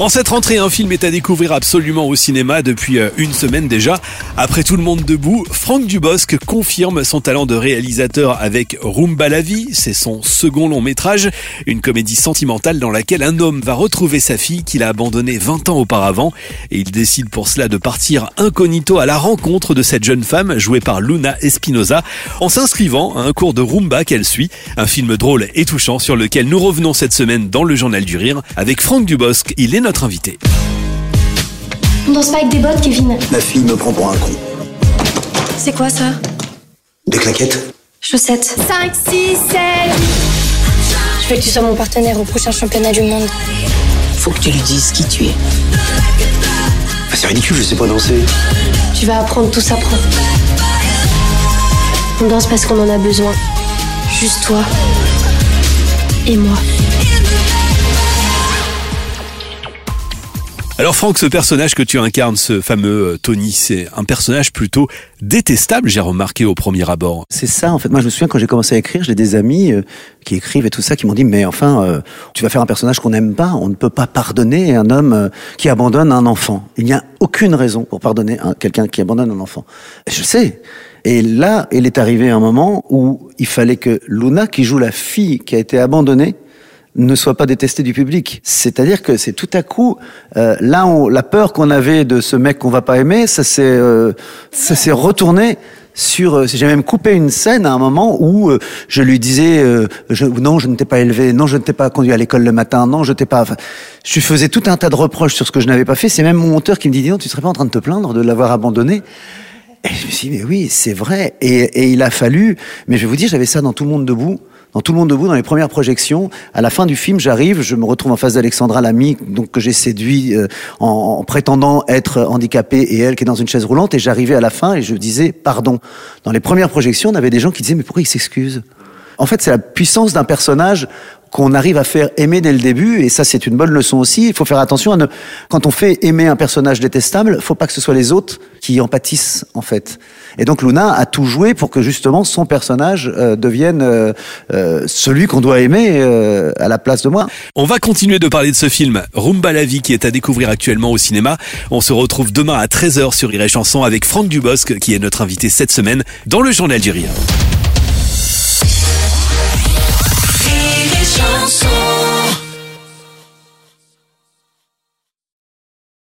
En cette rentrée, un film est à découvrir absolument au cinéma depuis euh, une semaine déjà. Après tout le monde debout, Franck Dubosc confirme son talent de réalisateur avec Rumba la vie. C'est son second long métrage, une comédie sentimentale dans laquelle un homme va retrouver sa fille qu'il a abandonnée 20 ans auparavant et il décide pour cela de partir incognito à la rencontre de cette jeune femme jouée par Luna Espinosa en s'inscrivant à un cours de Rumba qu'elle suit. Un film drôle et touchant sur lequel nous revenons cette semaine dans le Journal du Rire avec Franck Dubosc. Il est notre invité. On danse pas avec des bottes, Kevin. Ma fille me prend pour un con. C'est quoi ça? Des claquettes? Chaussettes. 5, 6, 7. Je veux que tu sois mon partenaire au prochain championnat du monde. Faut que tu lui dises qui tu es. Ah, C'est ridicule, je sais pas danser. Tu vas apprendre, tout s'apprend. On danse parce qu'on en a besoin. Juste toi. Et moi. Alors Franck, ce personnage que tu incarnes, ce fameux euh, Tony, c'est un personnage plutôt détestable, j'ai remarqué au premier abord. C'est ça, en fait. Moi, je me souviens quand j'ai commencé à écrire, j'ai des amis euh, qui écrivent et tout ça, qui m'ont dit, mais enfin, euh, tu vas faire un personnage qu'on n'aime pas. On ne peut pas pardonner un homme qui abandonne un enfant. Il n'y a aucune raison pour pardonner un- quelqu'un qui abandonne un enfant. Je sais. Et là, il est arrivé un moment où il fallait que Luna, qui joue la fille qui a été abandonnée, ne soit pas détestée du public. C'est-à-dire que c'est tout à coup, euh, là, on, la peur qu'on avait de ce mec qu'on va pas aimer, ça s'est, euh, ça s'est retourné sur. euh, J'ai même coupé une scène à un moment où euh, je lui disais, euh, je, non, je ne t'ai pas élevé, non, je ne t'ai pas conduit à l'école le matin, non, je t'ai pas. je faisais tout un tas de reproches sur ce que je n'avais pas fait. C'est même mon monteur qui me dit, non, tu serais pas en train de te plaindre de l'avoir abandonné? Et je me suis dit, mais oui, c'est vrai. Et, et il a fallu, mais je vais vous dire, j'avais ça dans Tout le monde debout. Dans Tout le monde debout, dans les premières projections, à la fin du film, j'arrive, je me retrouve en face d'Alexandra Lamy, donc que j'ai séduit euh, en, en prétendant être handicapée et elle qui est dans une chaise roulante, et j'arrivais à la fin et je disais pardon. Dans les premières projections, on avait des gens qui disaient mais pourquoi il s'excuse En fait, c'est la puissance d'un personnage qu'on arrive à faire aimer dès le début, et ça c'est une bonne leçon aussi. Il faut faire attention à ne, quand on fait aimer un personnage détestable, faut pas que ce soit les autres qui en pâtissent en fait. Et donc Luna a tout joué pour que justement son personnage euh, devienne euh, euh, celui qu'on doit aimer euh, à la place de moi. On va continuer de parler de ce film, Rumba la vie, qui est à découvrir actuellement au cinéma. On se retrouve demain à 13h sur Rire et Chanson avec Franck Dubosc, qui est notre invité cette semaine dans le Journal du.